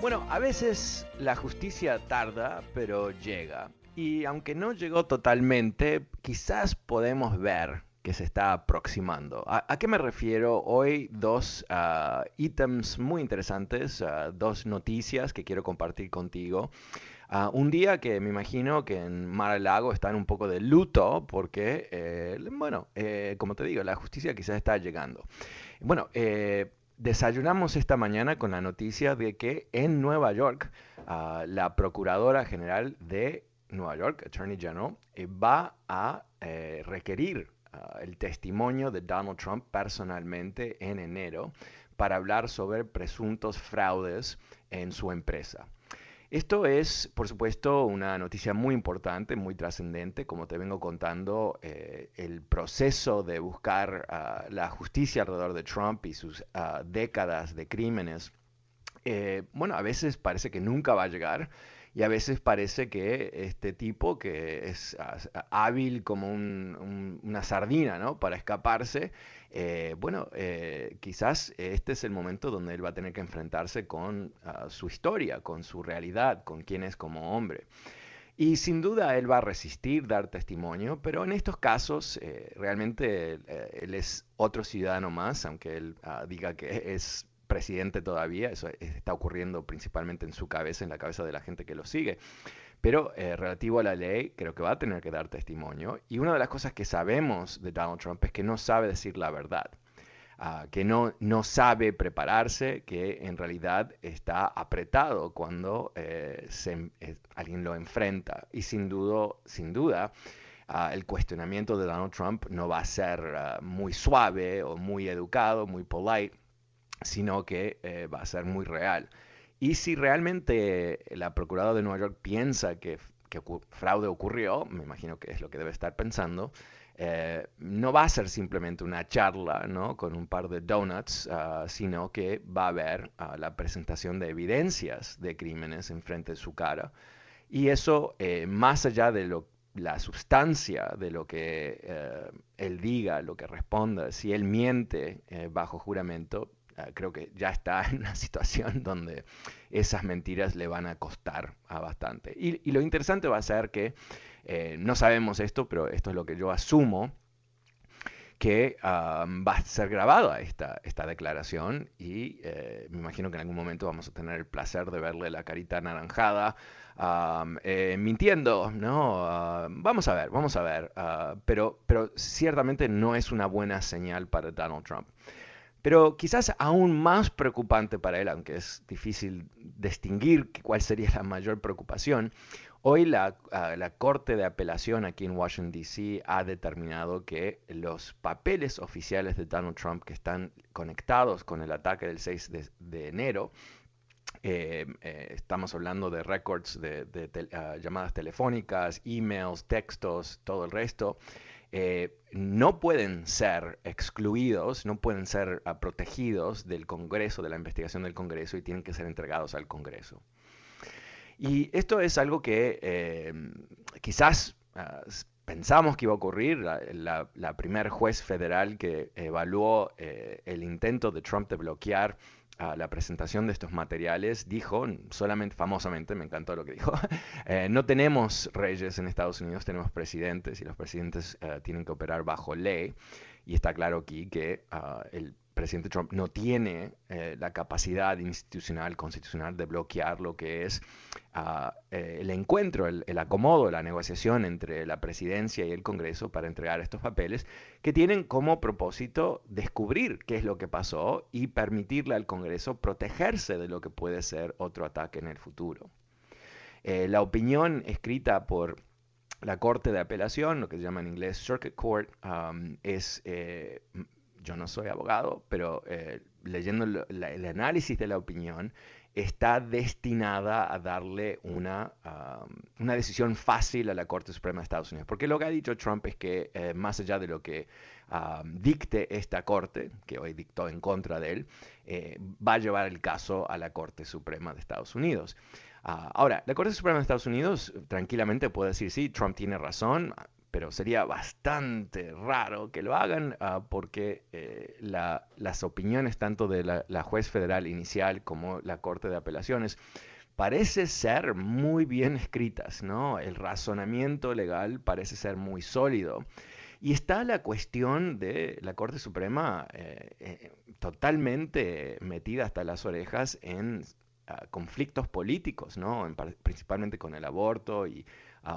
Bueno, a veces la justicia tarda, pero llega. Y aunque no llegó totalmente, quizás podemos ver que se está aproximando. ¿A, qué me refiero? Hoy dos uh, ítems muy interesantes, uh, dos noticias que quiero compartir contigo. Uh, un día que me imagino que en Mar a Lago están un poco de luto porque, eh, bueno, eh, como te digo, la justicia quizás está llegando. Bueno, eh, desayunamos esta mañana con la noticia de que en Nueva York, uh, la Procuradora General de Nueva York, Attorney General, eh, va a eh, requerir uh, el testimonio de Donald Trump personalmente en enero para hablar sobre presuntos fraudes en su empresa. Esto es, por supuesto, una noticia muy importante, muy trascendente. Como te vengo contando, eh, el proceso de buscar uh, la justicia alrededor de Trump y sus uh, décadas de crímenes, eh, bueno, a veces parece que nunca va a llegar. Y a veces parece que este tipo, que es hábil como un, una sardina, ¿no? Para escaparse, eh, bueno, eh, quizás este es el momento donde él va a tener que enfrentarse con uh, su historia, con su realidad, con quién es como hombre. Y sin duda él va a resistir dar testimonio, pero en estos casos eh, realmente él es otro ciudadano más, aunque él uh, diga que es presidente todavía, eso está ocurriendo principalmente en su cabeza, en la cabeza de la gente que lo sigue. Pero eh, relativo a la ley, creo que va a tener que dar testimonio. Y una de las cosas que sabemos de Donald Trump es que no sabe decir la verdad. Uh, que no, no sabe prepararse, que en realidad está apretado cuando eh, se, eh, alguien lo enfrenta. Y sin, dudo, sin duda, uh, el cuestionamiento de Donald Trump no va a ser uh, muy suave o muy educado, muy polite, sino que eh, va a ser muy real. Y si realmente la Procuradora de Nueva York piensa que, que fraude ocurrió, me imagino que es lo que debe estar pensando, eh, no va a ser simplemente una charla ¿no? con un par de donuts, uh, sino que va a haber uh, la presentación de evidencias de crímenes enfrente de su cara. Y eso, eh, más allá de lo, la sustancia de lo que él diga, lo que responda, si él miente bajo juramento, creo que ya está en una situación donde esas mentiras le van a costar a bastante. Y, y lo interesante va a ser que eh, no sabemos esto, pero esto es lo que yo asumo que um, va a ser grabada esta, esta declaración y eh, me imagino que en algún momento vamos a tener el placer de verle la carita anaranjada eh, mintiendo, ¿no? Uh, vamos a ver, vamos a ver, uh, pero, pero ciertamente no es una buena señal para Donald Trump. Pero quizás aún más preocupante para él, aunque es difícil distinguir cuál sería la mayor preocupación, hoy la, la Corte de Apelación aquí en Washington, D.C. ha determinado que los papeles oficiales de Donald Trump que están conectados con el ataque del 6 de, enero, eh, eh, estamos hablando de records de, de uh, llamadas telefónicas, emails, textos, todo el resto, eh, no pueden ser excluidos, no pueden ser ah, protegidos del Congreso, de la investigación del Congreso y tienen que ser entregados al Congreso. Y esto es algo que eh, quizás ah, pensamos que iba a ocurrir. La, la, primer juez federal que evaluó eh, el intento de Trump de bloquear la presentación de estos materiales, dijo, solamente famosamente, me encantó lo que dijo, eh, no tenemos reyes en Estados Unidos, tenemos presidentes y los presidentes eh, tienen que operar bajo ley. Y está claro aquí que ah, el presidente Trump no tiene eh, la capacidad institucional, constitucional de bloquear lo que es ah, eh, el encuentro, el, acomodo, la negociación entre la presidencia y el Congreso para entregar estos papeles que tienen como propósito descubrir qué es lo que pasó y permitirle al Congreso protegerse de lo que puede ser otro ataque en el futuro. Eh, la opinión escrita por la Corte de Apelación, lo que se llama en inglés Circuit Court, es yo no soy abogado, pero eh, leyendo el análisis de la opinión, está destinada a darle una, una decisión fácil a la Corte Suprema de Estados Unidos. Porque lo que ha dicho Trump es que eh, más allá de lo que dicte esta Corte, que hoy dictó en contra de él, eh, va a llevar el caso a la Corte Suprema de Estados Unidos. Ah, ahora, la Corte Suprema de Estados Unidos tranquilamente puede decir, sí, Trump tiene razón, pero sería bastante raro que lo hagan ah, porque eh, las opiniones tanto de la, juez federal inicial como la Corte de Apelaciones parece ser muy bien escritas, ¿no? El razonamiento legal parece ser muy sólido. Y está la cuestión de la Corte Suprema eh, eh, totalmente metida hasta las orejas en ah, conflictos políticos, ¿no? principalmente con el aborto y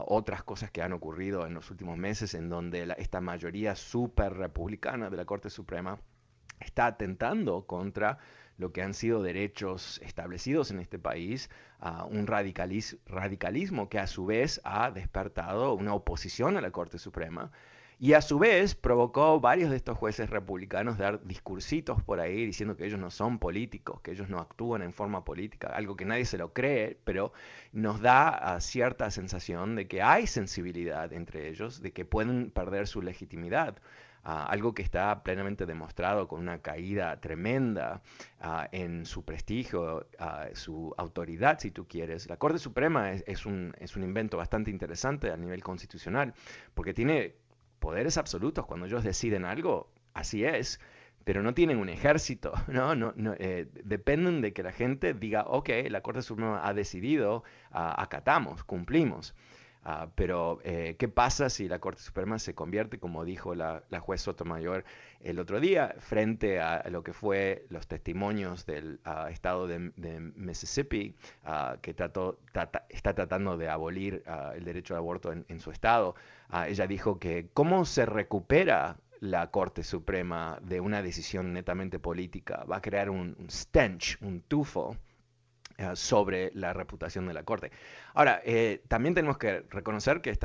otras cosas que han ocurrido en los últimos meses en donde esta mayoría super republicana de la Corte Suprema está atentando contra lo que han sido derechos establecidos en este país, un radicalismo que a su vez ha despertado una oposición a la Corte Suprema y a su vez provocó varios de estos jueces republicanos dar discursitos por ahí diciendo que ellos no son políticos, que ellos no actúan en forma política, algo que nadie se lo cree, pero nos da ah, cierta sensación de que hay sensibilidad entre ellos, de que pueden perder su legitimidad. Ah, algo que está plenamente demostrado con una caída tremenda ah, en su prestigio, su autoridad, si tú quieres. La Corte Suprema es, un, es un invento bastante interesante a nivel constitucional, porque tiene poderes absolutos. Cuando ellos deciden algo, así es, pero no tienen un ejército, ¿no? no, eh, dependen de que la gente diga, ok, la Corte Suprema ha decidido, acatamos, cumplimos. Ah, pero, eh, ¿qué pasa si la Corte Suprema se convierte, como dijo la, juez Sotomayor el otro día, frente a lo que fue los testimonios del ah, estado de, Mississippi, ah, que trató, está tratando de abolir el derecho al aborto en, su estado? ella dijo que cómo se recupera la Corte Suprema de una decisión netamente política, va a crear un, stench, un tufo sobre la reputación de la Corte. Ahora, eh, también tenemos que reconocer que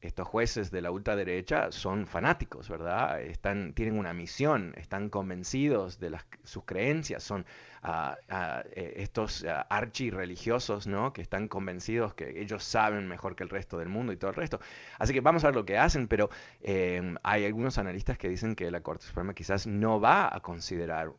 estos jueces de la ultraderecha son fanáticos, ¿verdad? Están, tienen una misión, están convencidos de las, sus creencias, son eh, estos uh, archirreligiosos, ¿no? Que están convencidos que ellos saben mejor que el resto del mundo y todo el resto. Así que vamos a ver lo que hacen, pero hay algunos analistas que dicen que la Corte Suprema quizás no va a considerar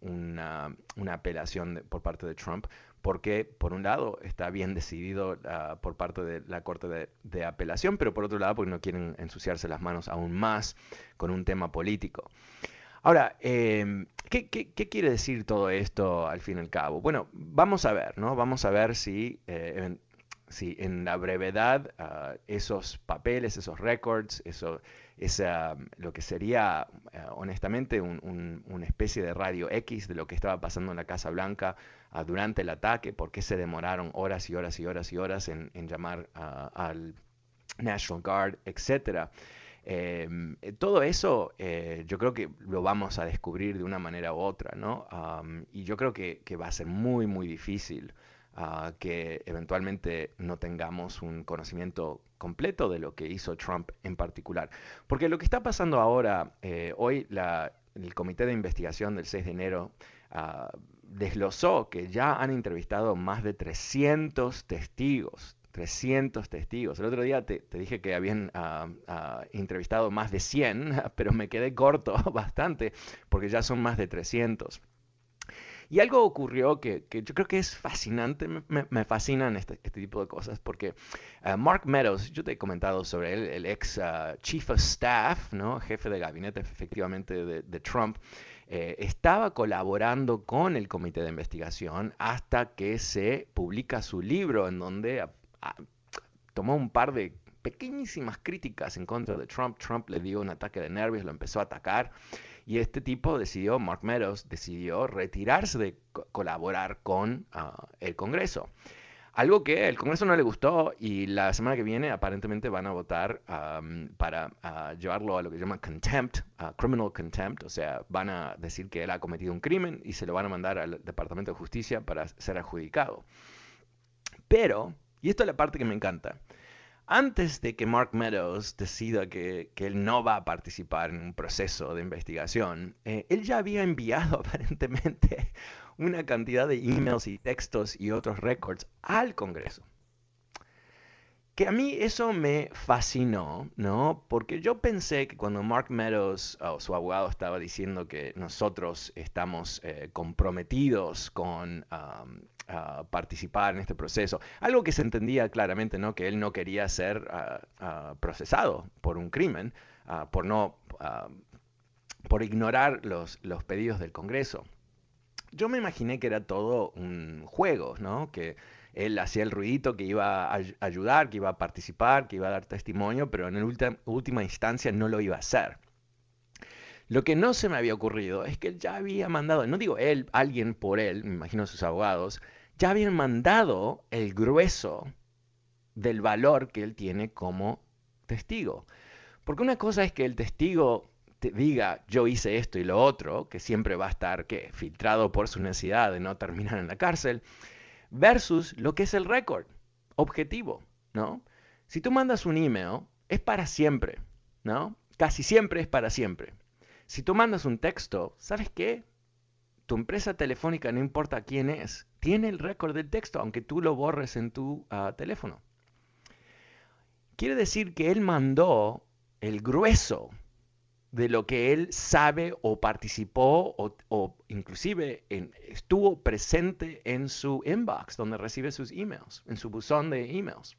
una, apelación por parte de Trump porque por un lado está bien decidido ah, por parte de la Corte de, Apelación, pero por otro lado porque no quieren ensuciarse las manos aún más con un tema político. Ahora, em, ¿qué, quiere decir todo esto al fin y al cabo? Bueno, vamos a ver, ¿no? Vamos a ver si, eh, si en la brevedad ah, esos papeles, esos records, eso, esa, lo que sería eh, honestamente una especie de radio X de lo que estaba pasando en la Casa Blanca durante el ataque, por qué se demoraron horas y horas y horas y horas en, llamar uh, al National Guard, etcétera. Em, eh, todo eso eh, yo creo que lo vamos a descubrir de una manera u otra, ¿no? Y yo creo que, va a ser muy, muy difícil uh, que eventualmente no tengamos un conocimiento completo de lo que hizo Trump en particular. Porque lo que está pasando ahora, eh, hoy el Comité de Investigación del 6 de enero uh, desglosó que ya han entrevistado más de 300 testigos 300 testigos. El otro día te, dije que habían ah, ah, entrevistado más de 100, pero me quedé corto bastante porque ya son más de 300. Y algo ocurrió que, yo creo que es fascinante, me, fascinan este, este, tipo de cosas, porque ah, Mark Meadows, yo te he comentado sobre él, el ex Chief of Staff, ¿no? jefe de gabinete efectivamente de, Trump, eh, estaba colaborando con el comité de investigación hasta que se publica su libro en donde tomó un par de pequeñísimas críticas en contra de Trump. Trump le dio un ataque de nervios, lo empezó a atacar. Y este tipo decidió, Mark Meadows, decidió retirarse de colaborar con ah, el Congreso. Algo que el Congreso no le gustó y la semana que viene aparentemente van a votar para ah, llevarlo a lo que se llama contempt, criminal contempt, o sea, van a decir que él ha cometido un crimen y se lo van a mandar al Departamento de Justicia para ser adjudicado. Pero y esto es la parte que me encanta. Antes de que Mark Meadows decida que, él no va a participar en un proceso de investigación, eh, él ya había enviado aparentemente una cantidad de emails y textos y otros records al Congreso. Que a mí eso me fascinó, ¿no? Porque yo pensé que cuando Mark Meadows o su abogado estaba diciendo que nosotros estamos eh, comprometidos con participar en este proceso. Algo que se entendía claramente, ¿no? Que él no quería ser ah, ah, procesado por un crimen, ah, por no, por ignorar los, los pedidos del Congreso. Yo me imaginé que era todo un juego, ¿no? Que él hacía el ruidito, que iba a ayudar, que iba a participar, que iba a dar testimonio, pero en última instancia no lo iba a hacer. Lo que no se me había ocurrido es que él ya había mandado, no digo él, alguien por él, me imagino sus abogados, ya habían mandado el grueso del valor que él tiene como testigo. Porque una cosa es que el testigo te diga yo hice esto y lo otro, que siempre va a estar ¿qué? filtrado por su necesidad de no terminar en la cárcel, versus lo que es el récord objetivo, ¿no? Si tú mandas un email, es para siempre, ¿no? Casi siempre es para siempre. Si tú mandas un texto, ¿sabes qué? tu empresa telefónica, no importa quién es, tiene el récord del texto, aunque tú lo borres en tu ah, teléfono. Quiere decir que él mandó el grueso de lo que él sabe o participó o, inclusive estuvo presente en su inbox, donde recibe sus emails, en su buzón de emails.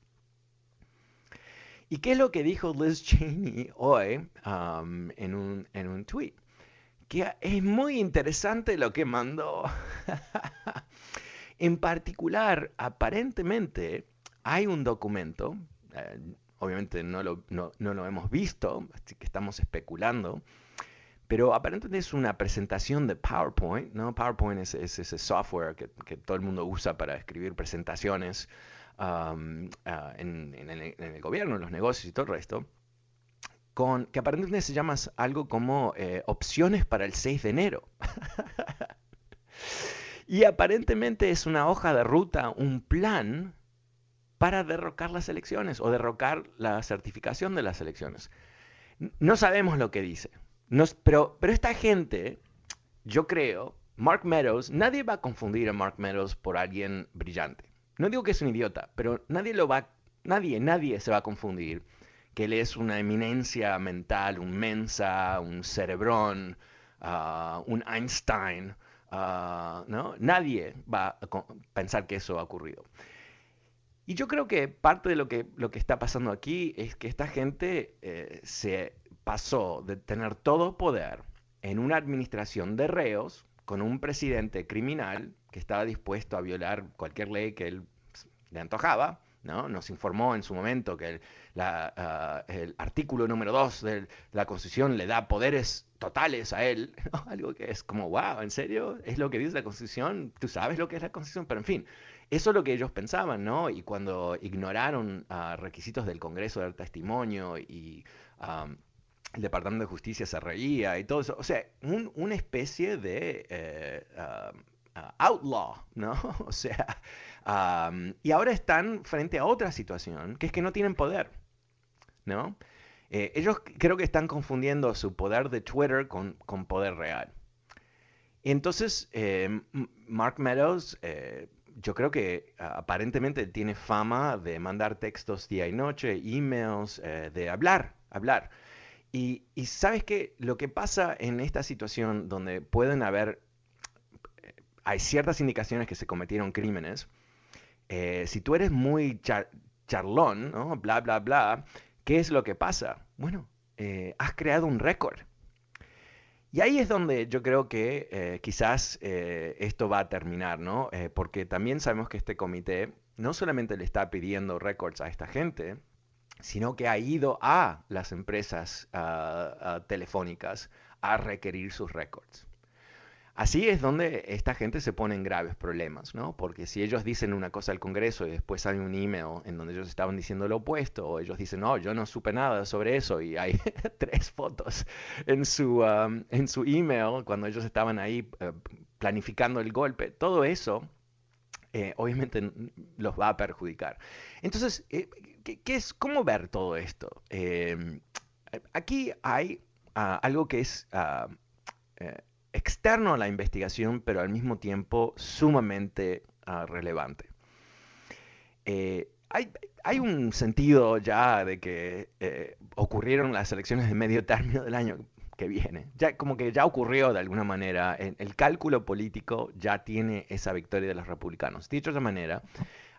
¿Y qué es lo que dijo Liz Cheney hoy en, un, en un tweet? que es muy interesante lo que mandó. en particular, aparentemente hay un documento, eh, obviamente no lo, no, lo, hemos visto, así que estamos especulando, pero aparentemente es una presentación de PowerPoint, ¿no? PowerPoint es, ese software que, todo el mundo usa para escribir presentaciones ah, en, el, en, el, gobierno, en los negocios y todo el resto con que aparentemente se llama algo como eh, opciones para el 6 de enero. y aparentemente es una hoja de ruta, un plan para derrocar las elecciones o derrocar la certificación de las elecciones. No sabemos lo que dice. pero, esta gente, yo creo, Mark Meadows, nadie va a confundir a Mark Meadows por alguien brillante. No digo que es un idiota, pero nadie lo va, nadie, nadie se va a confundir que él es una eminencia mental, un mensa, un cerebrón, ah, un Einstein. Ah, ¿no? Nadie va a pensar que eso ha ocurrido. Y yo creo que parte de lo que, lo que está pasando aquí es que esta gente eh, se pasó de tener todo poder en una administración de reos con un presidente criminal que estaba dispuesto a violar cualquier ley que él le antojaba, ¿no? Nos informó en su momento que el, Ah, el artículo número 2 de la Constitución le da poderes totales a él, algo que es como, wow, ¿en serio? ¿Es lo que dice la Constitución? ¿Tú sabes lo que es la Constitución? Pero en fin, eso es lo que ellos pensaban, ¿no? Y cuando ignoraron uh, requisitos del Congreso del testimonio y el Departamento de Justicia se reía y todo eso, o sea, una especie de eh, outlaw, ¿no? O sea, y ahora están frente a otra situación, que es que no tienen poder. ¿no? Eh, ellos creo que están confundiendo su poder de Twitter con, poder real. Entonces, eh, Mark Meadows, yo creo que aparentemente tiene fama de mandar textos día y noche, emails, eh, de hablar, hablar. Y, sabes que lo que pasa en esta situación donde pueden haber, eh, hay ciertas indicaciones que se cometieron crímenes, eh, si tú eres muy charlón, ¿no? bla, bla, bla, ¿qué es lo que pasa? Bueno, has creado un récord. Y ahí es donde yo creo que eh, quizás eh, esto va a terminar, ¿no? Eh, porque también sabemos que este comité no solamente le está pidiendo récords a esta gente, sino que ha ido a las empresas telefónicas a requerir sus récords. Así es donde esta gente se pone en graves problemas, ¿no? Porque si ellos dicen una cosa al Congreso y después hay un email en donde ellos estaban diciendo lo opuesto, o ellos dicen, no, yo no supe nada sobre eso, y hay tres fotos en su, um, en su email cuando ellos estaban ahí eh, planificando el golpe, todo eso eh, obviamente los va a perjudicar. Entonces, eh, ¿qué, es, ¿cómo ver todo esto? aquí hay ah, algo que es... Ah, externo a la investigación, pero al mismo tiempo sumamente ah, relevante. Eh, hay, un sentido ya de que eh, ocurrieron las elecciones de medio término del año que viene. Ya, como que ya ocurrió de alguna manera. el cálculo político ya tiene esa victoria de los republicanos. Dicho de otra manera,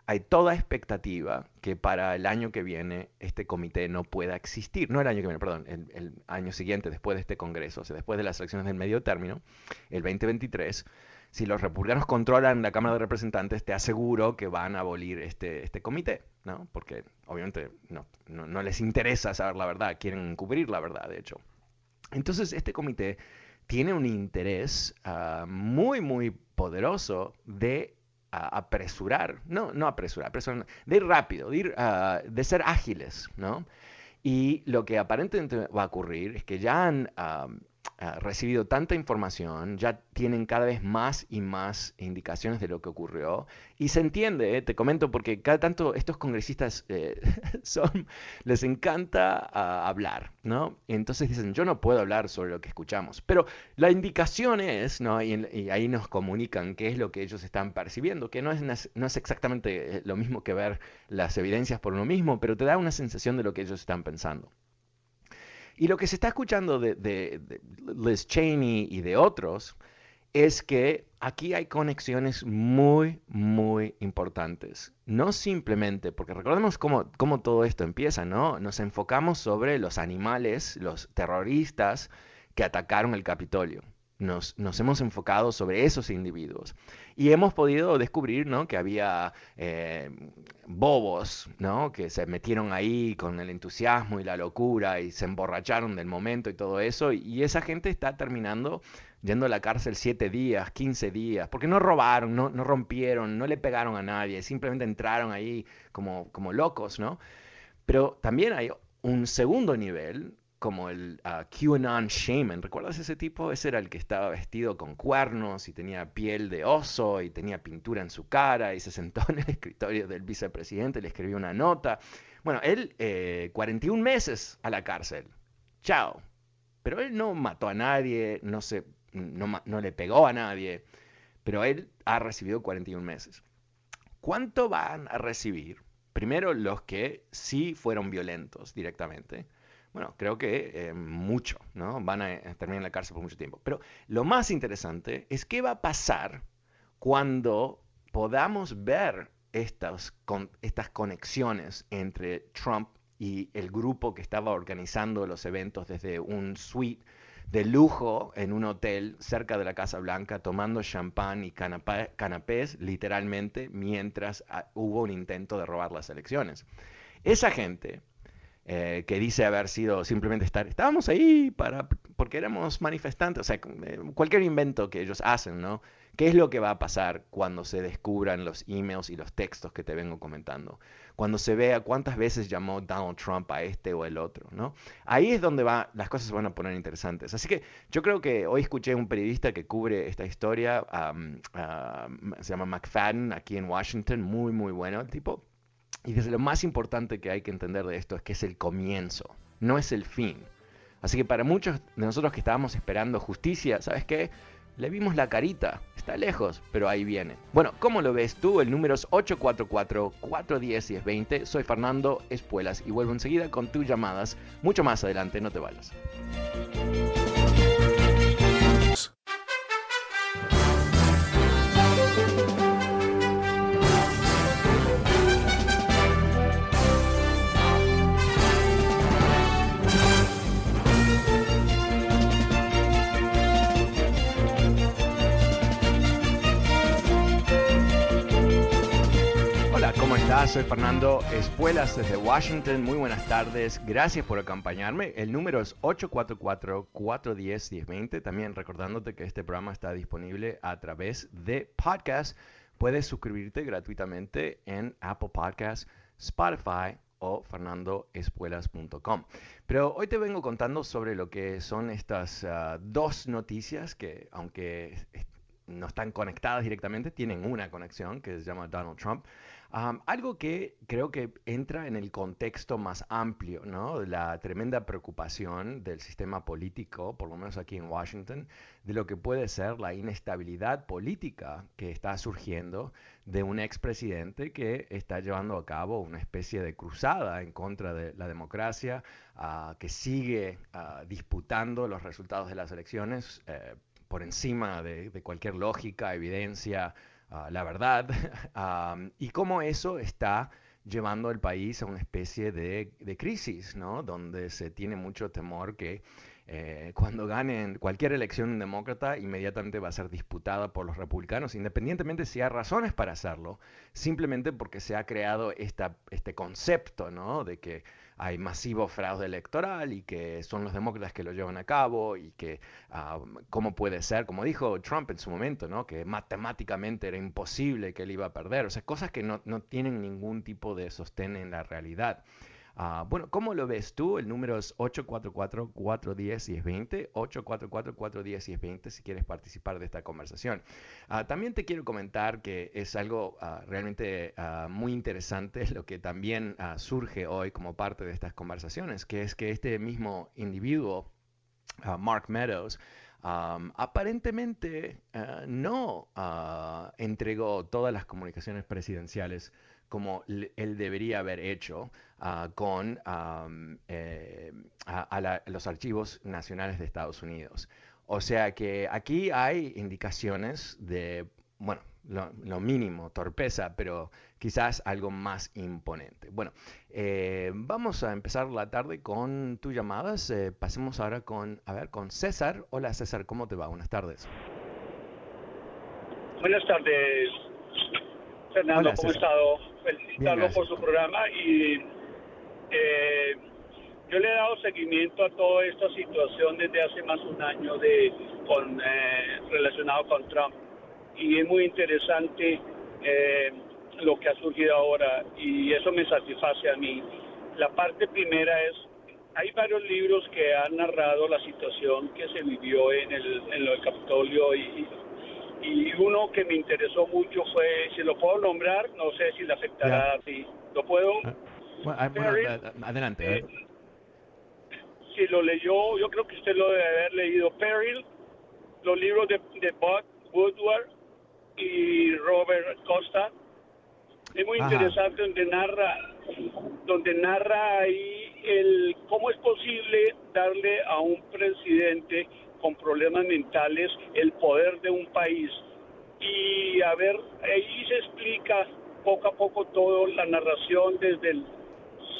hay toda expectativa que para el año que viene este comité no pueda existir. No el año que viene, perdón, el, año siguiente, después de este Congreso, o sea, después de las elecciones del medio término, el 2023. Si los republicanos controlan la Cámara de Representantes, te aseguro que van a abolir este, este comité, ¿no? Porque obviamente no, no, les interesa saber la verdad, quieren cubrir la verdad, de hecho. Entonces, este comité tiene un interés ah, muy, muy poderoso de apresurar, no, no apresurar, de ir rápido, de, ir, ah, de ser ágiles, ¿no? Y lo que aparentemente va a ocurrir es que ya han recibido tanta información, ya tienen cada vez más y más indicaciones de lo que ocurrió. Y se entiende, eh, te comento, porque cada tanto estos congresistas eh, son, les encanta ah, hablar, ¿no? entonces dicen, yo no puedo hablar sobre lo que escuchamos. Pero la indicación es. Y, ahí nos comunican qué es lo que ellos están percibiendo, que no es, no es exactamente eh, lo mismo que ver las evidencias por uno mismo, pero te da una sensación de lo que ellos están pensando. Y lo que se está escuchando de, Liz Cheney y de otros es que aquí hay conexiones muy, muy importantes. No simplemente, porque recordemos cómo, cómo, todo esto empieza, ¿no? Nos enfocamos sobre los animales, los terroristas que atacaron el Capitolio nos, hemos enfocado sobre esos individuos. Y hemos podido descubrir ¿no? que había eh, bobos ¿no? que se metieron ahí con el entusiasmo y la locura y se emborracharon del momento y todo eso. Y esa gente está terminando yendo a la cárcel siete días, 15 días, porque no robaron, no, no rompieron, no le pegaron a nadie, simplemente entraron ahí como, como locos, ¿no? Pero también hay un segundo nivel como el uh, QAnon Shaman. ¿Recuerdas ese tipo? Ese era el que estaba vestido con cuernos y tenía piel de oso y tenía pintura en su cara y se sentó en el escritorio del vicepresidente le escribió una nota. Bueno, él, 41 eh, meses a la cárcel. Chao. Pero él no mató a nadie, no, se, no le pegó a nadie, pero él ha recibido 41 meses. ¿Cuánto van a recibir? Primero los que sí fueron violentos directamente bueno, creo que eh, mucho, ¿no? Van a terminar en la cárcel por mucho tiempo. Pero lo más interesante es qué va a pasar cuando podamos ver estas, estas conexiones entre Trump y el grupo que estaba organizando los eventos desde un suite de lujo en un hotel cerca de la Casa Blanca, tomando champán y canapés, literalmente, mientras ah, hubo un intento de robar las elecciones. Esa gente eh, que dice haber sido simplemente estar, estábamos ahí para, porque éramos manifestantes, o sea, eh, cualquier invento que ellos hacen, ¿no? ¿Qué es lo que va a pasar cuando se descubran los emails y los textos que te vengo comentando? Cuando se vea cuántas veces llamó Donald Trump a este o el otro, ¿no? Ahí es donde va, las cosas se van a poner interesantes. Así que yo creo que hoy escuché un periodista que cubre esta historia, se llama McFadden, aquí en Washington, muy, muy bueno el tipo y desde lo más importante que hay que entender de esto es que es el comienzo, no es el fin. Así que para muchos de nosotros que estábamos esperando justicia, ¿sabes qué? Le vimos la carita. Está lejos, pero ahí viene. Bueno, ¿cómo lo ves tú? El número es 844-410-1020. Soy Fernando Espuelas y vuelvo enseguida con tus llamadas. Mucho más adelante, no te vayas. Soy Fernando Espuelas desde Washington. Muy buenas tardes. Gracias por acompañarme. El número es 844-410-1020. También recordándote que este programa está disponible a través de podcast. Puedes suscribirte gratuitamente en Apple Podcasts, Spotify o fernandoespuelas.com. Pero hoy te vengo contando sobre lo que son estas ah, dos noticias que, aunque no están conectadas directamente, tienen una conexión que se llama Donald Trump algo que creo que entra en el contexto más amplio, ¿no? De la tremenda preocupación del sistema político, por lo menos aquí en Washington, de lo que puede ser la inestabilidad política que está surgiendo de un expresidente que está llevando a cabo una especie de cruzada en contra de la democracia, ah, que sigue ah, disputando los resultados de las elecciones eh, por encima de cualquier lógica, evidencia, la verdad, y cómo eso está llevando al país a una especie de, crisis, ¿no? Donde se tiene mucho temor que eh, cuando ganen cualquier elección demócrata, inmediatamente va a ser disputada por los republicanos, independientemente si hay razones para hacerlo, simplemente porque se ha creado esta, este concepto, ¿no? De que hay masivo fraude electoral y que son los demócratas que lo llevan a cabo y que ah, cómo puede ser, como dijo Trump en su momento, ¿no? que matemáticamente era imposible que él iba a perder, o sea, cosas que no, no tienen ningún tipo de sostén en la realidad. Ah, bueno, ¿cómo lo ves tú? El número es 844-410-1020, 844-410-1020 si quieres participar de esta conversación. Ah, también te quiero comentar que es algo ah, realmente muy interesante lo que también surge hoy como parte de estas conversaciones, que es que este mismo individuo, Mark Meadows, aparentemente no entregó todas las comunicaciones presidenciales como él debería haber hecho ah, con eh, a, los archivos nacionales de Estados Unidos. O sea que aquí hay indicaciones de, bueno, lo, mínimo, torpeza, pero quizás algo más imponente. Bueno, eh, vamos a empezar la tarde con tus llamadas. Eh, pasemos ahora con, a ver, con César. Hola César, ¿cómo te va? Buenas tardes. Buenas tardes, Fernando, ¿cómo has estado? felicitarlo por su programa y eh, yo le he dado seguimiento a toda esta situación desde hace más de un año de con eh, relacionado con Trump y es muy interesante eh, lo que ha surgido ahora y eso me satisface a mí. La parte primera es hay varios libros que han narrado la situación que se vivió en el, en el Capitolio y, y uno que me interesó mucho fue, si lo puedo nombrar, no sé si le afectará a ti. ¿Lo puedo? Ah, ah, bueno, adelante. Eh, si lo leyó, yo creo que usted lo debe haber leído. Peril, los libros de, de Bob Woodward y Robert Costa. Es muy interesante donde narra, donde narra ahí el cómo es posible darle a un presidente con problemas mentales el poder de un país. Y a ver, ahí se explica poco a poco toda la narración desde el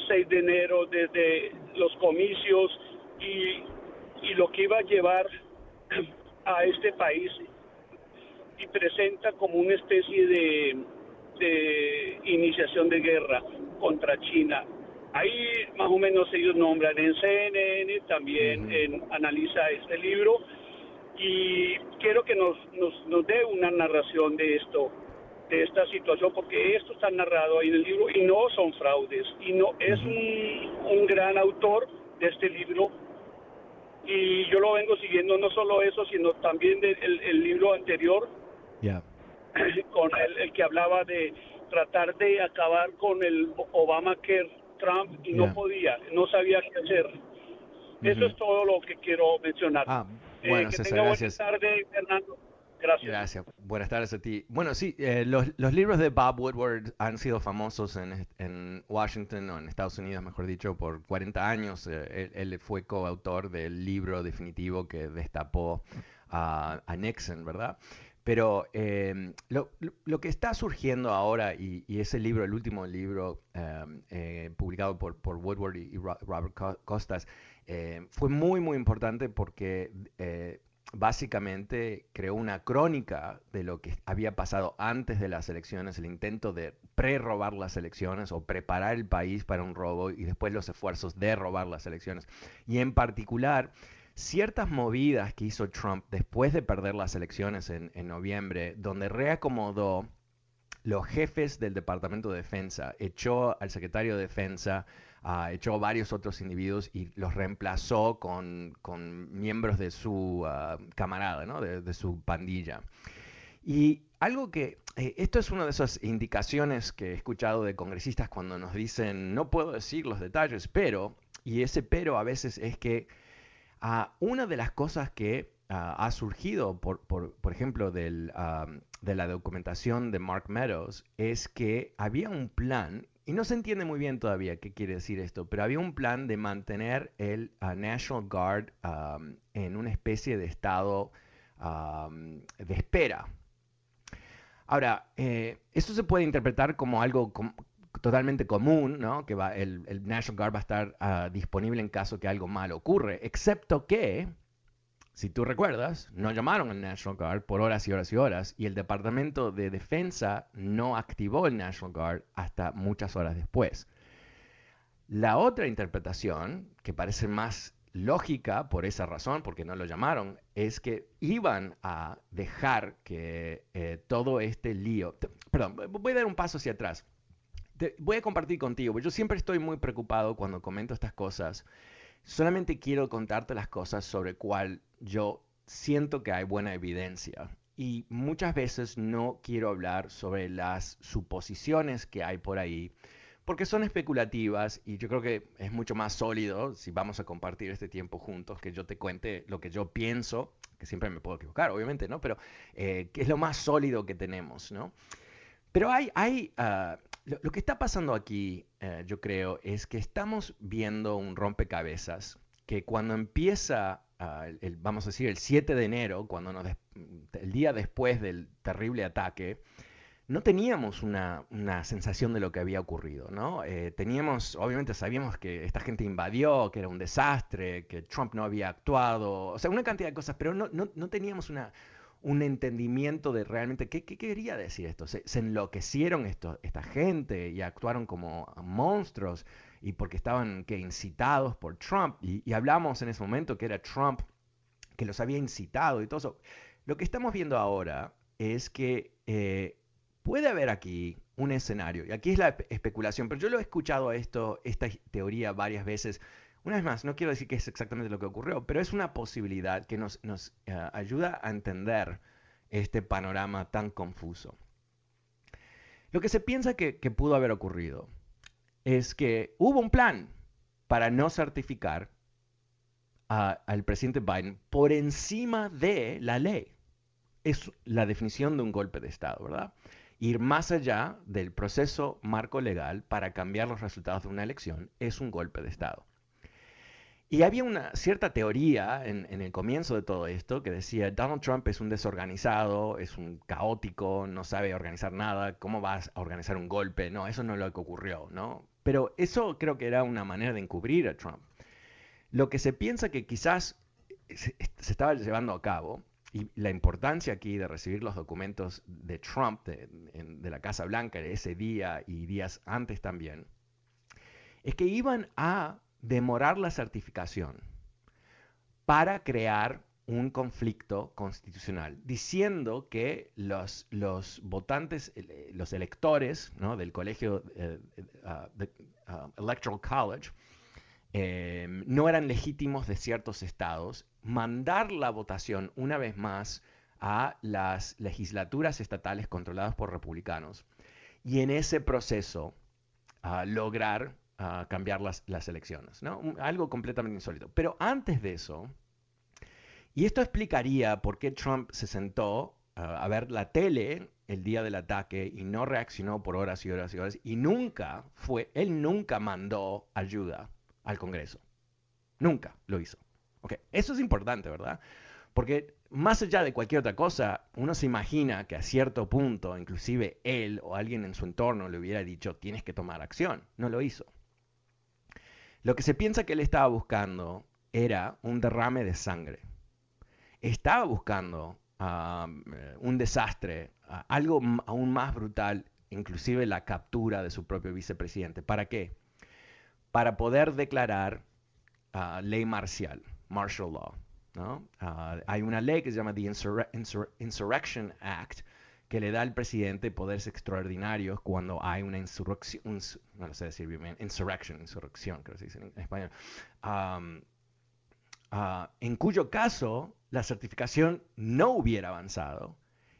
6 de enero, desde los comicios y, y lo que iba a llevar a este país. Y presenta como una especie de, de iniciación de guerra contra China. Ahí más o menos ellos nombran en CNN, también en, analiza este libro. Y quiero que nos, nos, nos dé una narración de esto, de esta situación, porque esto está narrado ahí en el libro y no son fraudes. Y no es un, un gran autor de este libro y yo lo vengo siguiendo no solo eso, sino también del el libro anterior, con el, el, que hablaba de tratar de acabar con el Obamacare Trump y no podía, no sabía qué hacer. Eso es todo lo que quiero mencionar. Ah, bueno, eh, que César, gracias. Buenas tardes, Fernando. Gracias. Gracias. Buenas tardes a ti. Bueno, sí, eh, los, libros de Bob Woodward han sido famosos en, Washington, o en Estados Unidos, mejor dicho, por 40 años. Eh, él, fue coautor del libro definitivo que destapó a, a Nixon, ¿verdad? Pero eh, lo, que está surgiendo ahora, y, y, ese libro, el último libro eh, publicado por, por, Woodward y, Robert Costas, fue muy, muy importante porque básicamente creó una crónica de lo que había pasado antes de las elecciones, el intento de pre-robar las elecciones o preparar el país para un robo y después los esfuerzos de robar las elecciones. Y en particular, ciertas movidas que hizo Trump después de perder las elecciones en, en noviembre, donde reacomodó los jefes del Departamento de Defensa, echó al secretario de Defensa, uh, echó varios otros individuos y los reemplazó con, con miembros de su uh, camarada, ¿no? de, su pandilla. Y algo que, eh, esto es una de esas indicaciones que he escuchado de congresistas cuando nos dicen, no puedo decir los detalles, pero, y ese pero a veces es que uh, una de las cosas que ha surgido, por, por, por ejemplo, del, de la documentación de Mark Meadows, es que había un plan y no se entiende muy bien todavía qué quiere decir esto, pero había un plan de mantener el uh, National Guard en una especie de estado de espera. Ahora, eh, esto se puede interpretar como algo totalmente común, ¿no? que va, el, National Guard va a estar uh, disponible en caso que algo malo ocurre, excepto que si tú recuerdas, no llamaron al National Guard por horas y horas y horas y el Departamento de Defensa no activó el National Guard hasta muchas horas después. La otra interpretación, que parece más lógica por esa razón, porque no lo llamaron, es que iban a dejar que eh, todo este lío... Perdón, voy a dar un paso hacia atrás. Voy a compartir contigo, yo siempre estoy muy preocupado cuando comento estas cosas Solamente quiero contarte las cosas sobre cuál yo siento que hay buena evidencia. Y muchas veces no quiero hablar sobre las suposiciones que hay por ahí, porque son especulativas y yo creo que es mucho más sólido si vamos a compartir este tiempo juntos, que yo te cuente lo que yo pienso, que siempre me puedo equivocar, obviamente, ¿no? Pero eh, que es lo más sólido que tenemos, ¿no? Pero hay, hay uh, lo, que está pasando aquí, eh, yo creo, es que estamos viendo un rompecabezas que cuando empieza, uh, el, vamos a decir, el 7 de enero, cuando nos el día después del terrible ataque, no teníamos una, una, sensación de lo que había ocurrido, ¿no? Eh, teníamos, obviamente sabíamos que esta gente invadió, que era un desastre, que Trump no había actuado, o sea, una cantidad de cosas, pero no, no, no teníamos una, un entendimiento de realmente qué, qué quería decir esto. Se, enloquecieron esto, esta gente y actuaron como monstruos y porque estaban incitados por Trump. Y, y, hablamos en ese momento que era Trump que los había incitado y todo eso. Lo que estamos viendo ahora es que eh, puede haber aquí un escenario, y aquí es la especulación, pero yo lo he escuchado esto, esta teoría varias veces una vez más, no quiero decir que es exactamente lo que ocurrió, pero es una posibilidad que nos, uh, ayuda a entender este panorama tan confuso. Lo que se piensa que, pudo haber ocurrido es que hubo un plan para no certificar al presidente Biden por encima de la ley. Es la definición de un golpe de Estado, ¿verdad? Ir más allá del proceso marco legal para cambiar los resultados de una elección es un golpe de Estado. Y había una cierta teoría en, el comienzo de todo esto que decía, Donald Trump es un desorganizado, es un caótico, no sabe organizar nada, ¿cómo vas a organizar un golpe? No, eso no es lo que ocurrió, ¿no? Pero eso creo que era una manera de encubrir a Trump. Lo que se piensa que quizás se, se estaba llevando a cabo, y la importancia aquí de recibir los documentos de Trump, de, de la Casa Blanca, de ese día y días antes también, es que iban a demorar la certificación para crear un conflicto constitucional, diciendo que los, los votantes, eh, los electores ¿no? del colegio uh, de, uh, Electoral College eh, no eran legítimos de ciertos estados, mandar la votación una vez más a las legislaturas estatales controladas por republicanos y en ese proceso uh, lograr a cambiar las, las elecciones, ¿no? Algo completamente insólito. Pero antes de eso, y esto explicaría por qué Trump se sentó a ver la tele el día del ataque y no reaccionó por horas y horas y horas y nunca fue, él nunca mandó ayuda al Congreso. Nunca lo hizo. Okay. Eso es importante, ¿verdad? Porque más allá de cualquier otra cosa, uno se imagina que a cierto punto, inclusive él o alguien en su entorno le hubiera dicho, tienes que tomar acción. No lo hizo. Lo que se piensa que él estaba buscando era un derrame de sangre. Estaba buscando eh, un desastre, algo aún más brutal, inclusive la captura de su propio vicepresidente. ¿Para qué? Para poder declarar ah, ley marcial, martial law. Ah, hay una ley que se llama the Insurrection Act que le da al presidente poderes extraordinarios cuando hay una insurrección, no lo sé decir bien, insurrection, insurrección, creo que se dice en español, ah, en cuyo caso la certificación no hubiera avanzado,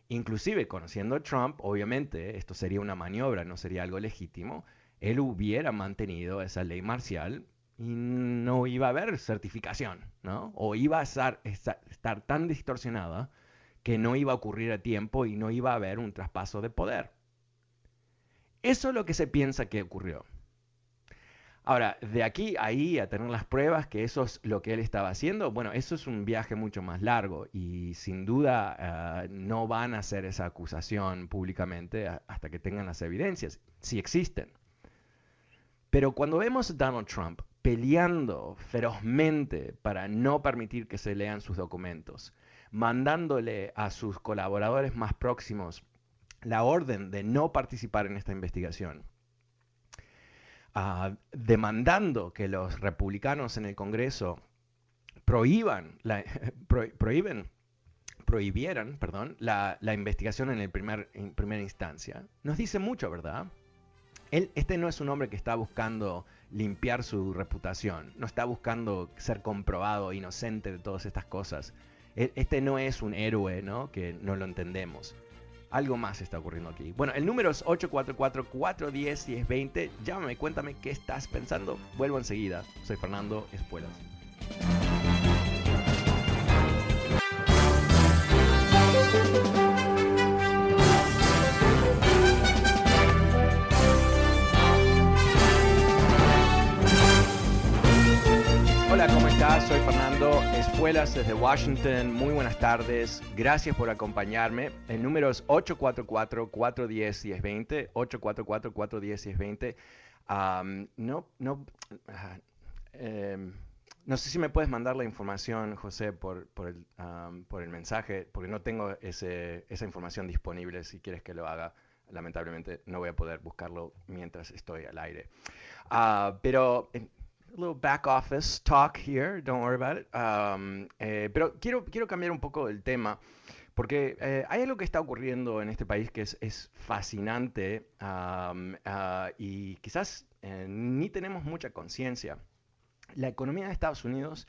inclusive conociendo a Trump, obviamente esto sería una maniobra, no sería algo legítimo, él hubiera mantenido esa ley marcial y no iba a haber certificación, ¿no? O iba a estar, estar tan distorsionada que no iba a ocurrir a tiempo y no iba a haber un traspaso de poder. Eso es lo que se piensa que ocurrió. Ahora, de aquí a ahí a tener las pruebas que eso es lo que él estaba haciendo, bueno, eso es un viaje mucho más largo y sin duda eh, no van a hacer esa acusación públicamente hasta que tengan las evidencias, si existen. Pero cuando vemos a Donald Trump peleando ferozmente para no permitir que se lean sus documentos, mandándole a sus colaboradores más próximos la orden de no participar en esta investigación, demandando que los republicanos en el Congreso prohíban la, prohíben, prohibieran perdón, la, investigación en, el primer, en primera instancia, nos dice mucho, ¿verdad? Él, este no es un hombre que está buscando limpiar su reputación, no está buscando ser comprobado inocente de todas estas cosas. E, este no es un héroe, ¿no? Que no lo entendemos. Algo más está ocurriendo aquí. Bueno, el número es 844-410-1020. Llámame, cuéntame qué estás pensando. Vuelvo enseguida. Soy Fernando Espuelas. Soy Fernando Espuelas desde Washington. Muy buenas tardes. Gracias por acompañarme. El número es 844-410-1020. 844-410-1020. no, no, em, no sé si me puedes mandar la información, José, por, por, el, por el, mensaje, porque no tengo ese, esa información disponible. Si quieres que lo haga, lamentablemente no voy a poder buscarlo mientras estoy al aire. Ah, pero little back office talk here, don't worry about it. Um, eh, pero quiero, quiero cambiar un poco el tema, porque eh, hay algo que está ocurriendo en este país que es, es fascinante um, uh, y quizás eh, ni tenemos mucha conciencia. La economía de Estados Unidos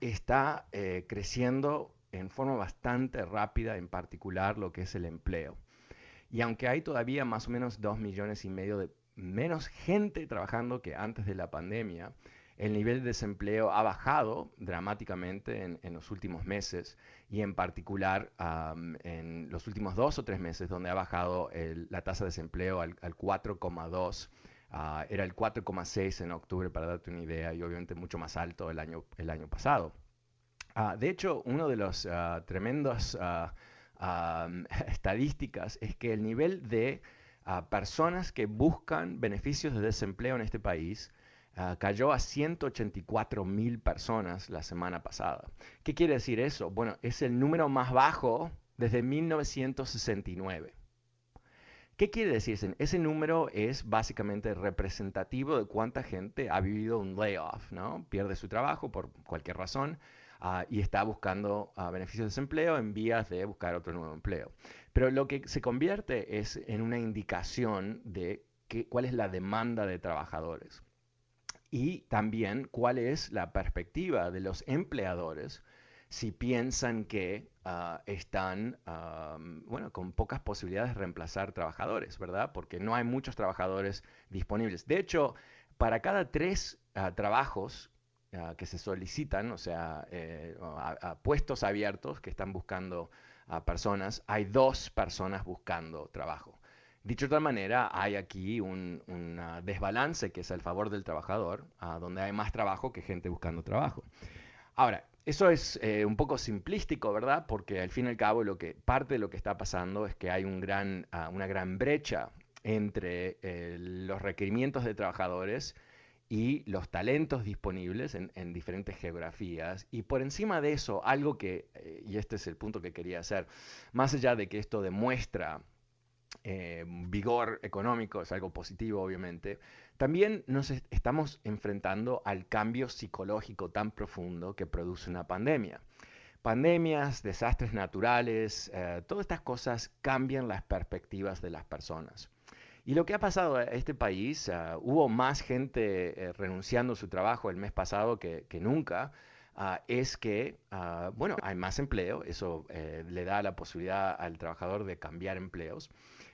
está creciendo en forma bastante rápida, en particular lo que es el empleo. Y aunque hay todavía más o menos dos millones y medio de menos gente trabajando que antes de la pandemia, el nivel de desempleo ha bajado dramáticamente en, los últimos meses y en particular en los últimos dos o tres meses donde ha bajado la tasa de desempleo al, 4,2. Ah, era el 4,6 en octubre para darte una idea y obviamente mucho más alto el año, el año pasado. Ah, de hecho, uno de los uh, tremendos estadísticas es que el nivel de personas que buscan beneficios de desempleo en este país Ah, cayó a 184 mil personas la semana pasada. ¿Qué quiere decir eso? Bueno, es el número más bajo desde 1969. ¿Qué quiere decir? Ese número es básicamente representativo de cuánta gente ha vivido un layoff, ¿no? Pierde su trabajo por cualquier razón ah, y está buscando ah, beneficios de desempleo en vías de buscar otro nuevo empleo. Pero lo que se convierte es en una indicación de cuál es la demanda de trabajadores y también cuál es la perspectiva de los empleadores si piensan que ah, están bueno, con pocas posibilidades de reemplazar trabajadores, ¿verdad? Porque no hay muchos trabajadores disponibles. De hecho, para cada tres ah, trabajos que se solicitan, o sea, eh, puestos abiertos que están buscando personas, hay dos personas buscando trabajo. Dicho de otra manera, hay aquí un, desbalance que es el favor del trabajador, donde hay más trabajo que gente buscando trabajo. Ahora, eso es eh, un poco simplístico, ¿verdad? Porque al fin y al cabo lo que, parte de lo que está pasando es que hay ah, una gran brecha entre eh, los requerimientos de trabajadores y los talentos disponibles en, diferentes geografías. Y por encima de eso, algo que, eh, y este es el punto que quería hacer, más allá de que esto demuestra vigor económico, es algo positivo obviamente, también nos estamos enfrentando al cambio psicológico tan profundo que produce una pandemia. Pandemias, desastres naturales, eh, todas estas cosas cambian las perspectivas de las personas. Y lo que ha pasado a este país, eh, hubo más gente eh, renunciando a su trabajo el mes pasado que, nunca, ah, es que, ah, bueno, hay más empleo, eso le da la posibilidad al trabajador de cambiar empleos.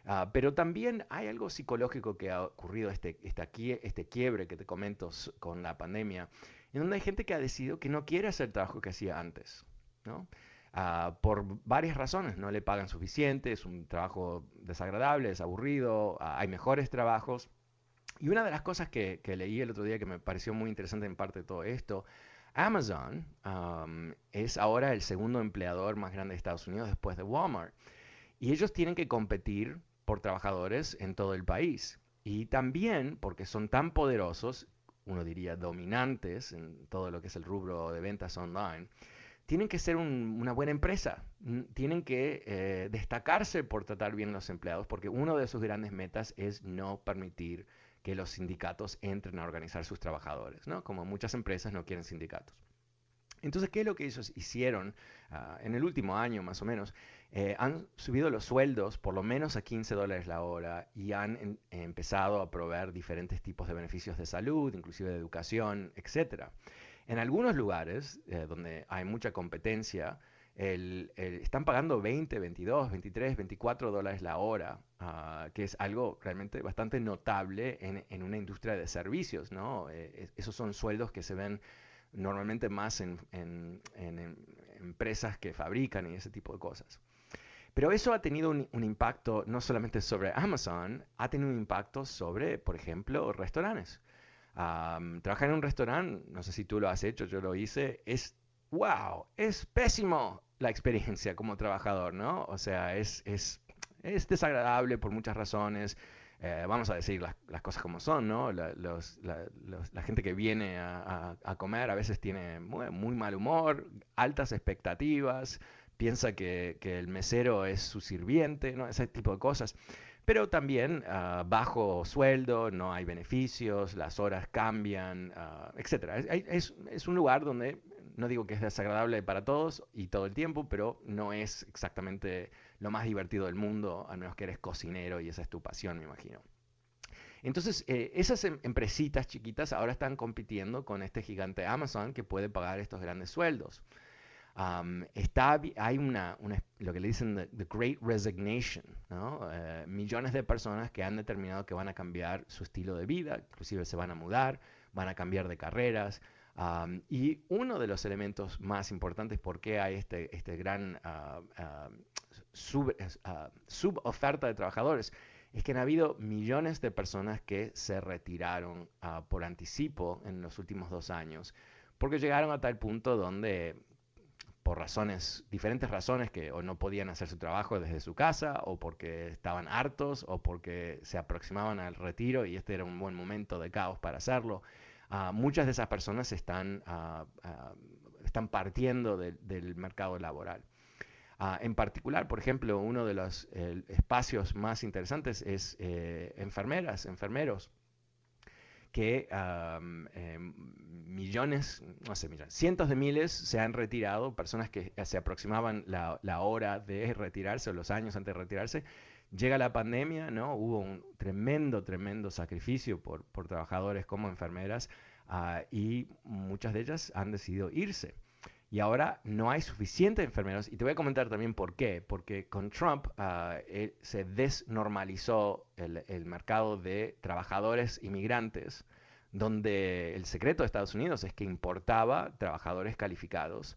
Ah, pero también hay algo psicológico que ha ocurrido, este, este, este quiebre que te comento con la pandemia, en donde hay gente que ha decidido que no quiere hacer el trabajo que hacía antes, ¿no? Ah, por varias razones, no le pagan suficiente, es un trabajo desagradable, es aburrido, ah, hay mejores trabajos. Y una de las cosas que, leí el otro día que me pareció muy interesante en parte de todo esto, Amazon es ahora el segundo empleador más grande de Estados Unidos después de Walmart. Y ellos tienen que competir por trabajadores en todo el país. Y también porque son tan poderosos, uno diría dominantes en todo lo que es el rubro de ventas online, tienen que ser una buena empresa, tienen que eh, destacarse por tratar bien a los empleados, porque uno de sus grandes metas es no permitir que los sindicatos entren a organizar sus trabajadores, ¿no? Como muchas empresas no quieren sindicatos. Entonces, ¿qué es lo que ellos hicieron ah, en el último año más o menos? Eh, han subido los sueldos por lo menos a 15 dólares la hora y han empezado a proveer diferentes tipos de beneficios de salud, inclusive de educación, etc. En algunos lugares eh, donde hay mucha competencia, están pagando 20, 22, 23, 24 dólares la hora, ah, que es algo realmente bastante notable en, una industria de servicios. ¿no? Eh, esos son sueldos que se ven normalmente más en, empresas que fabrican y ese tipo de cosas. Pero eso ha tenido un, impacto no solamente sobre Amazon, ha tenido un impacto sobre, por ejemplo, restaurantes. trabajar en un restaurante, no sé si tú lo has hecho, yo lo hice, es wow, es pésimo la experiencia como trabajador, ¿no? O sea, es, es, es desagradable por muchas razones. Eh, vamos a decir las, cosas como son, ¿no? La, gente que viene a, comer a veces tiene muy, mal humor, altas expectativas, piensa que, el mesero es su sirviente, ¿no? ese tipo de cosas. Pero también ah, bajo sueldo, no hay beneficios, las horas cambian, uh, etc. Es, es, un lugar donde, no digo que es desagradable para todos y todo el tiempo, pero no es exactamente lo más divertido del mundo, a menos que eres cocinero y esa es tu pasión, me imagino. Entonces, eh, esas em, empresitas chiquitas ahora están compitiendo con este gigante Amazon que puede pagar estos grandes sueldos está, hay una, lo que le dicen the, Great Resignation, eh, millones de personas que han determinado que van a cambiar su estilo de vida, inclusive se van a mudar, van a cambiar de carreras. y uno de los elementos más importantes por qué hay este, este gran uh, sub, suboferta de trabajadores es que han habido millones de personas que se retiraron por anticipo en los últimos dos años, porque llegaron a tal punto donde por razones, diferentes razones que o no podían hacer su trabajo desde su casa, o porque estaban hartos, o porque se aproximaban al retiro y este era un buen momento de caos para hacerlo. Ah, muchas de esas personas están, ah, ah, están partiendo del mercado laboral. en particular, por ejemplo, uno de los espacios más interesantes es eh, enfermeras, enfermeros que em, millones, no sé, millones, cientos de miles se han retirado, personas que se aproximaban la, hora de retirarse o los años antes de retirarse. Llega la pandemia, ¿no? Hubo un tremendo, tremendo sacrificio por, por trabajadores como enfermeras ah, y muchas de ellas han decidido irse. Y ahora no hay suficientes enfermeros. Y te voy a comentar también por qué. Porque con Trump ah, se desnormalizó el, el, mercado de trabajadores inmigrantes, donde el secreto de Estados Unidos es que importaba trabajadores calificados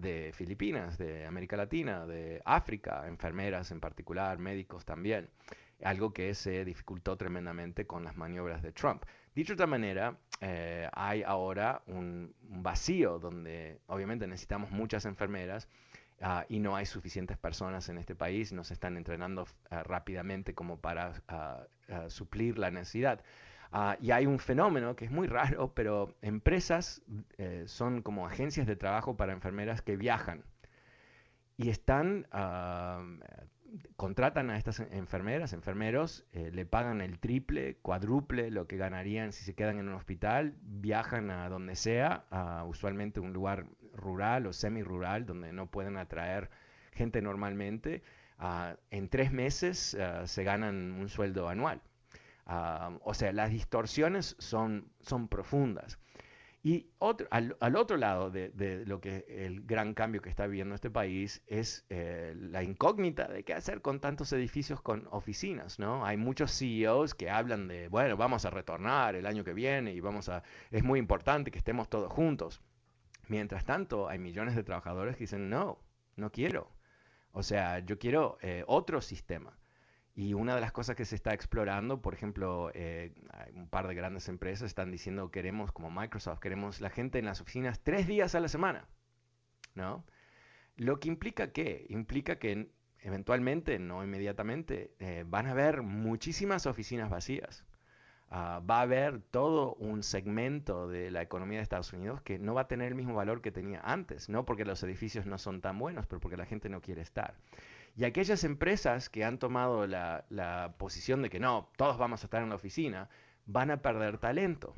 de Filipinas, de América Latina, de África, enfermeras en particular, médicos también, algo que se dificultó tremendamente con las maniobras de Trump. Dicho de otra manera, eh, hay ahora un, vacío donde obviamente necesitamos muchas enfermeras ah, y no hay suficientes personas en este país, no se están entrenando ah, rápidamente como para ah, suplir la necesidad. y hay un fenómeno que es muy raro, pero empresas eh, son como agencias de trabajo para enfermeras que viajan y están contratan a estas enfermeras, enfermeros, eh, le pagan el triple, cuádruple lo que ganarían si se quedan en un hospital, viajan a donde sea, a usualmente un lugar rural o semi-rural donde no pueden atraer gente normalmente. Ah, en tres meses ah, se ganan un sueldo anual. Ah, o sea, las distorsiones son, son profundas. Y otro, al, otro lado de, lo que el gran cambio que está viviendo este país es eh, la incógnita de qué hacer con tantos edificios con oficinas, ¿no? Hay muchos CEOs que hablan de, bueno, vamos a retornar el año que viene y vamos a, es muy importante que estemos todos juntos. Mientras tanto, hay millones de trabajadores que dicen, no, no quiero. O sea, yo quiero eh, otro sistema. Y una de las cosas que se está explorando, por ejemplo, eh, un par de grandes empresas están diciendo queremos, como Microsoft, queremos la gente en las oficinas tres días a la semana, ¿no? Lo que implica que, implica que eventualmente, no inmediatamente, eh, van a haber muchísimas oficinas vacías. Ah, va a haber todo un segmento de la economía de Estados Unidos que no va a tener el mismo valor que tenía antes, no porque los edificios no son tan buenos, pero porque la gente no quiere estar. Y aquellas empresas que han tomado la, posición de que no, todos vamos a estar en la oficina, van a perder talento.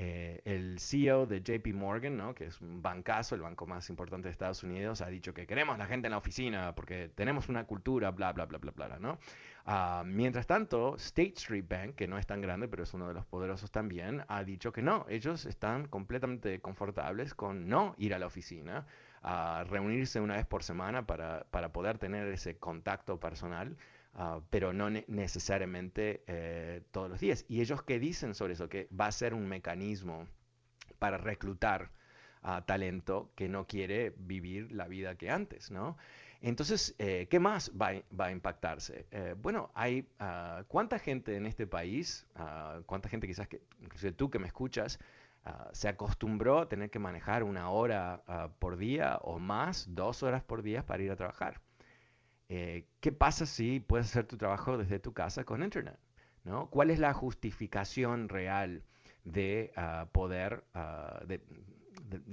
Eh, el CEO de JP Morgan, ¿no? que es un bancazo, el banco más importante de Estados Unidos, ha dicho que queremos la gente en la oficina porque tenemos una cultura, bla, bla, bla, bla, bla, ¿no? Ah, mientras tanto, State Street Bank, que no es tan grande, pero es uno de los poderosos también, ha dicho que no, ellos están completamente confortables con no ir a la oficina, a reunirse una vez por semana para, poder tener ese contacto personal, ah, pero no necesariamente eh, todos los días. ¿Y ellos qué dicen sobre eso? Que va a ser un mecanismo para reclutar a talento que no quiere vivir la vida que antes, ¿no? Entonces, eh, ¿qué más va, a impactarse? Eh, bueno, hay ah, cuánta gente en este país, ah, cuánta gente quizás que, inclusive tú que me escuchas, Ah, se acostumbró a tener que manejar una hora ah, por día o más, dos horas por día para ir a trabajar. Eh, ¿Qué pasa si puedes hacer tu trabajo desde tu casa con Internet? ¿no? ¿Cuál es la justificación real de ah, poder, de,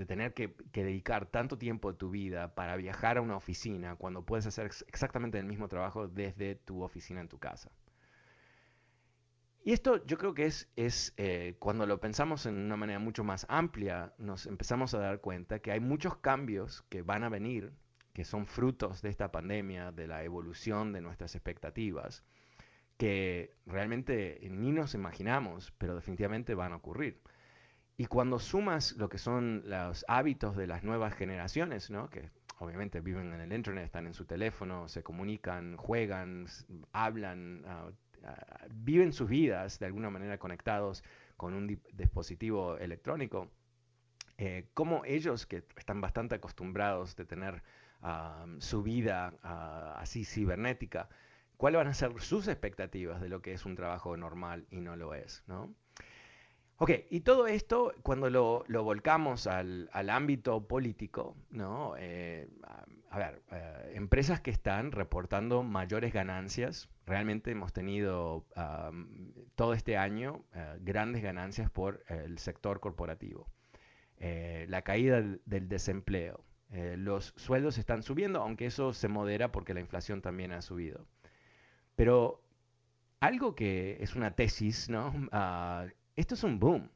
tener que, dedicar tanto tiempo de tu vida para viajar a una oficina cuando puedes hacer exactamente el mismo trabajo desde tu oficina en tu casa? Y esto yo creo que es, es eh, cuando lo pensamos en una manera mucho más amplia, nos empezamos a dar cuenta que hay muchos cambios que van a venir, que son frutos de esta pandemia, de la evolución de nuestras expectativas, que realmente ni nos imaginamos, pero definitivamente van a ocurrir. Y cuando sumas lo que son los hábitos de las nuevas generaciones, ¿no? que obviamente viven en el Internet, están en su teléfono, se comunican, juegan, hablan, uh, viven sus vidas de alguna manera conectados con un dispositivo electrónico, eh, como ellos que están bastante acostumbrados de tener su vida ah, así cibernética, cuáles van a ser sus expectativas de lo que es un trabajo normal y no lo es, ¿no? Ok, y todo esto, cuando lo, volcamos al, ámbito político, ¿no? Eh, a ver, eh, empresas que están reportando mayores ganancias, realmente hemos tenido todo este año eh, grandes ganancias por el sector corporativo. la caída del, desempleo, los sueldos están subiendo, aunque eso se modera porque la inflación también ha subido. Pero algo que es una tesis, ¿no? Ah, esto es un boom.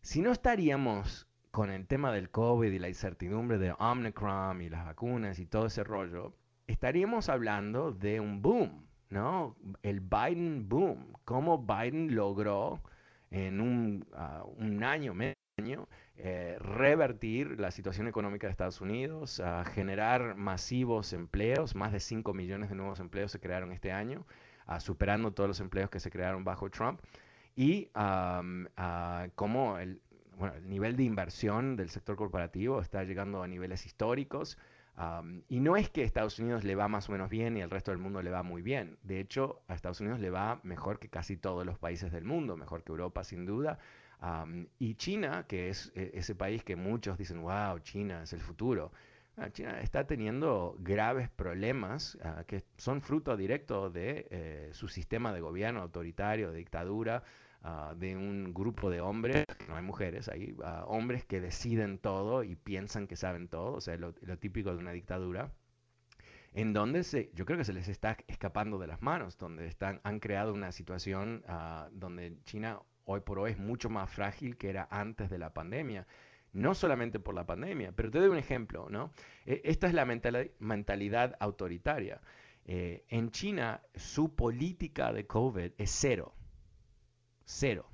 Si no estaríamos con el tema del COVID y la incertidumbre de Omicron y las vacunas y todo ese rollo, estaríamos hablando de un boom, ¿no? El Biden boom. Cómo Biden logró en un, uh, un año, medio año, eh, revertir la situación económica de Estados Unidos, a generar masivos empleos, más de 5 millones de nuevos empleos se crearon este año, superando todos los empleos que se crearon bajo Trump y uh, cómo el, bueno, el nivel de inversión del sector corporativo está llegando a niveles históricos. y no es que Estados Unidos le va más o menos bien y al resto del mundo le va muy bien. De hecho, a Estados Unidos le va mejor que casi todos los países del mundo, mejor que Europa sin duda. y China, que es e, ese país que muchos dicen, wow, China es el futuro. Ah, China está teniendo graves problemas ah, que son fruto directo de eh, su sistema de gobierno autoritario, de dictadura, Ah, de un grupo de hombres, no hay mujeres, hay ah, hombres que deciden todo y piensan que saben todo, o sea, lo, típico de una dictadura, en donde se, yo creo que se les está escapando de las manos, donde están, han creado una situación uh, donde China hoy por hoy es mucho más frágil que era antes de la pandemia. No solamente por la pandemia, pero te doy un ejemplo, ¿no? E, esta es la mentalidad autoritaria. Eh, en China, su política de COVID es cero cero.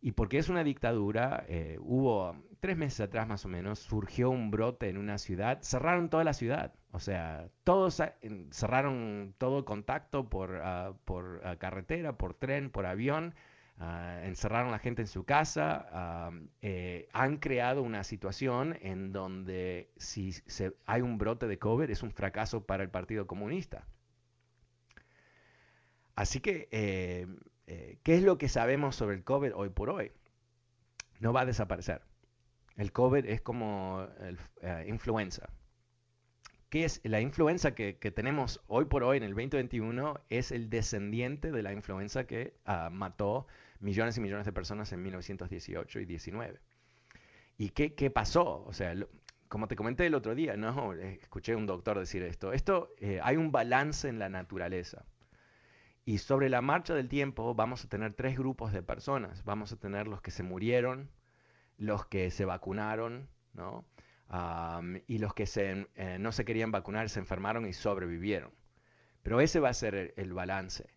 Y porque es una dictadura, eh, hubo tres meses atrás más o menos, surgió un brote en una ciudad, cerraron toda la ciudad, o sea, todos cerraron todo contacto por, ah, por ah, carretera, por tren, por avión, ah, encerraron a la gente en su casa, eh, han creado una situación en donde si hay un brote de COVID es un fracaso para el Partido Comunista. Así que eh, eh, ¿qué es lo que sabemos sobre el COVID hoy por hoy? No va a desaparecer. El COVID es como el, eh, influenza. ¿Qué es la influenza que, tenemos hoy por hoy en el 2021? Es el descendiente de la influenza que ah, mató millones y millones de personas en 1918 y 19. ¿Y qué, qué pasó? O sea, como te comenté el otro día, ¿no? escuché a un doctor decir esto. Esto eh, hay un balance en la naturaleza. Y sobre la marcha del tiempo vamos a tener tres grupos de personas. Vamos a tener los que se murieron, los que se vacunaron, ¿no? y los que se, eh, no se querían vacunar, se enfermaron y sobrevivieron. Pero ese va a ser el, balance.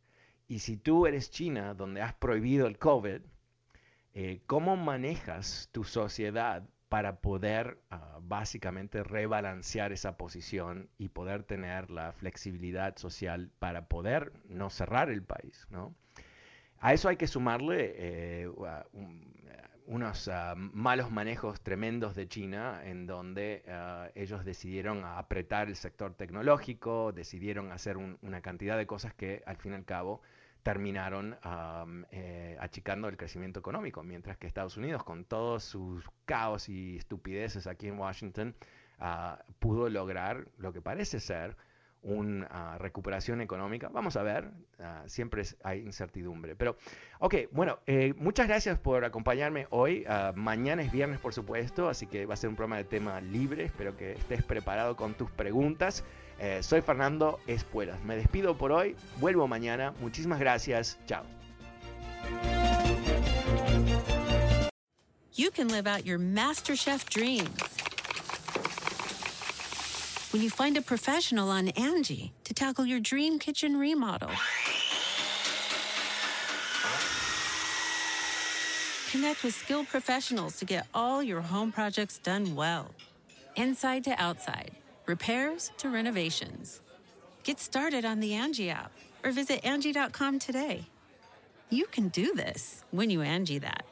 Y si tú eres China, donde has prohibido el COVID, eh, ¿cómo manejas tu sociedad para poder ah, básicamente rebalancear esa posición y poder tener la flexibilidad social para poder no cerrar el país. ¿no? A eso hay que sumarle eh, unos ah, malos manejos tremendos de China en donde ah, ellos decidieron apretar el sector tecnológico, decidieron hacer una cantidad de cosas que al fin y al cabo terminaron eh, achicando el crecimiento económico, mientras que Estados Unidos, con todos sus caos y estupideces aquí en Washington, ah, pudo lograr lo que parece ser una ah, recuperación económica. Vamos a ver, ah, siempre hay incertidumbre. Pero, ok, bueno, eh, muchas gracias por acompañarme hoy. mañana es viernes, por supuesto, así que va a ser un programa de tema libre. Espero que estés preparado con tus preguntas. Eh, soy Fernando Espuelas. Me despido por hoy. Vuelvo mañana. Muchísimas gracias. Chao. You can live out your MasterChef dreams when you find a professional on Angie to tackle your dream kitchen remodel. Connect with skilled professionals to get all your home projects done well, inside to outside repairs to renovations. Get started on the Angie app or visit Angie.com today. You can do this when you Angie that.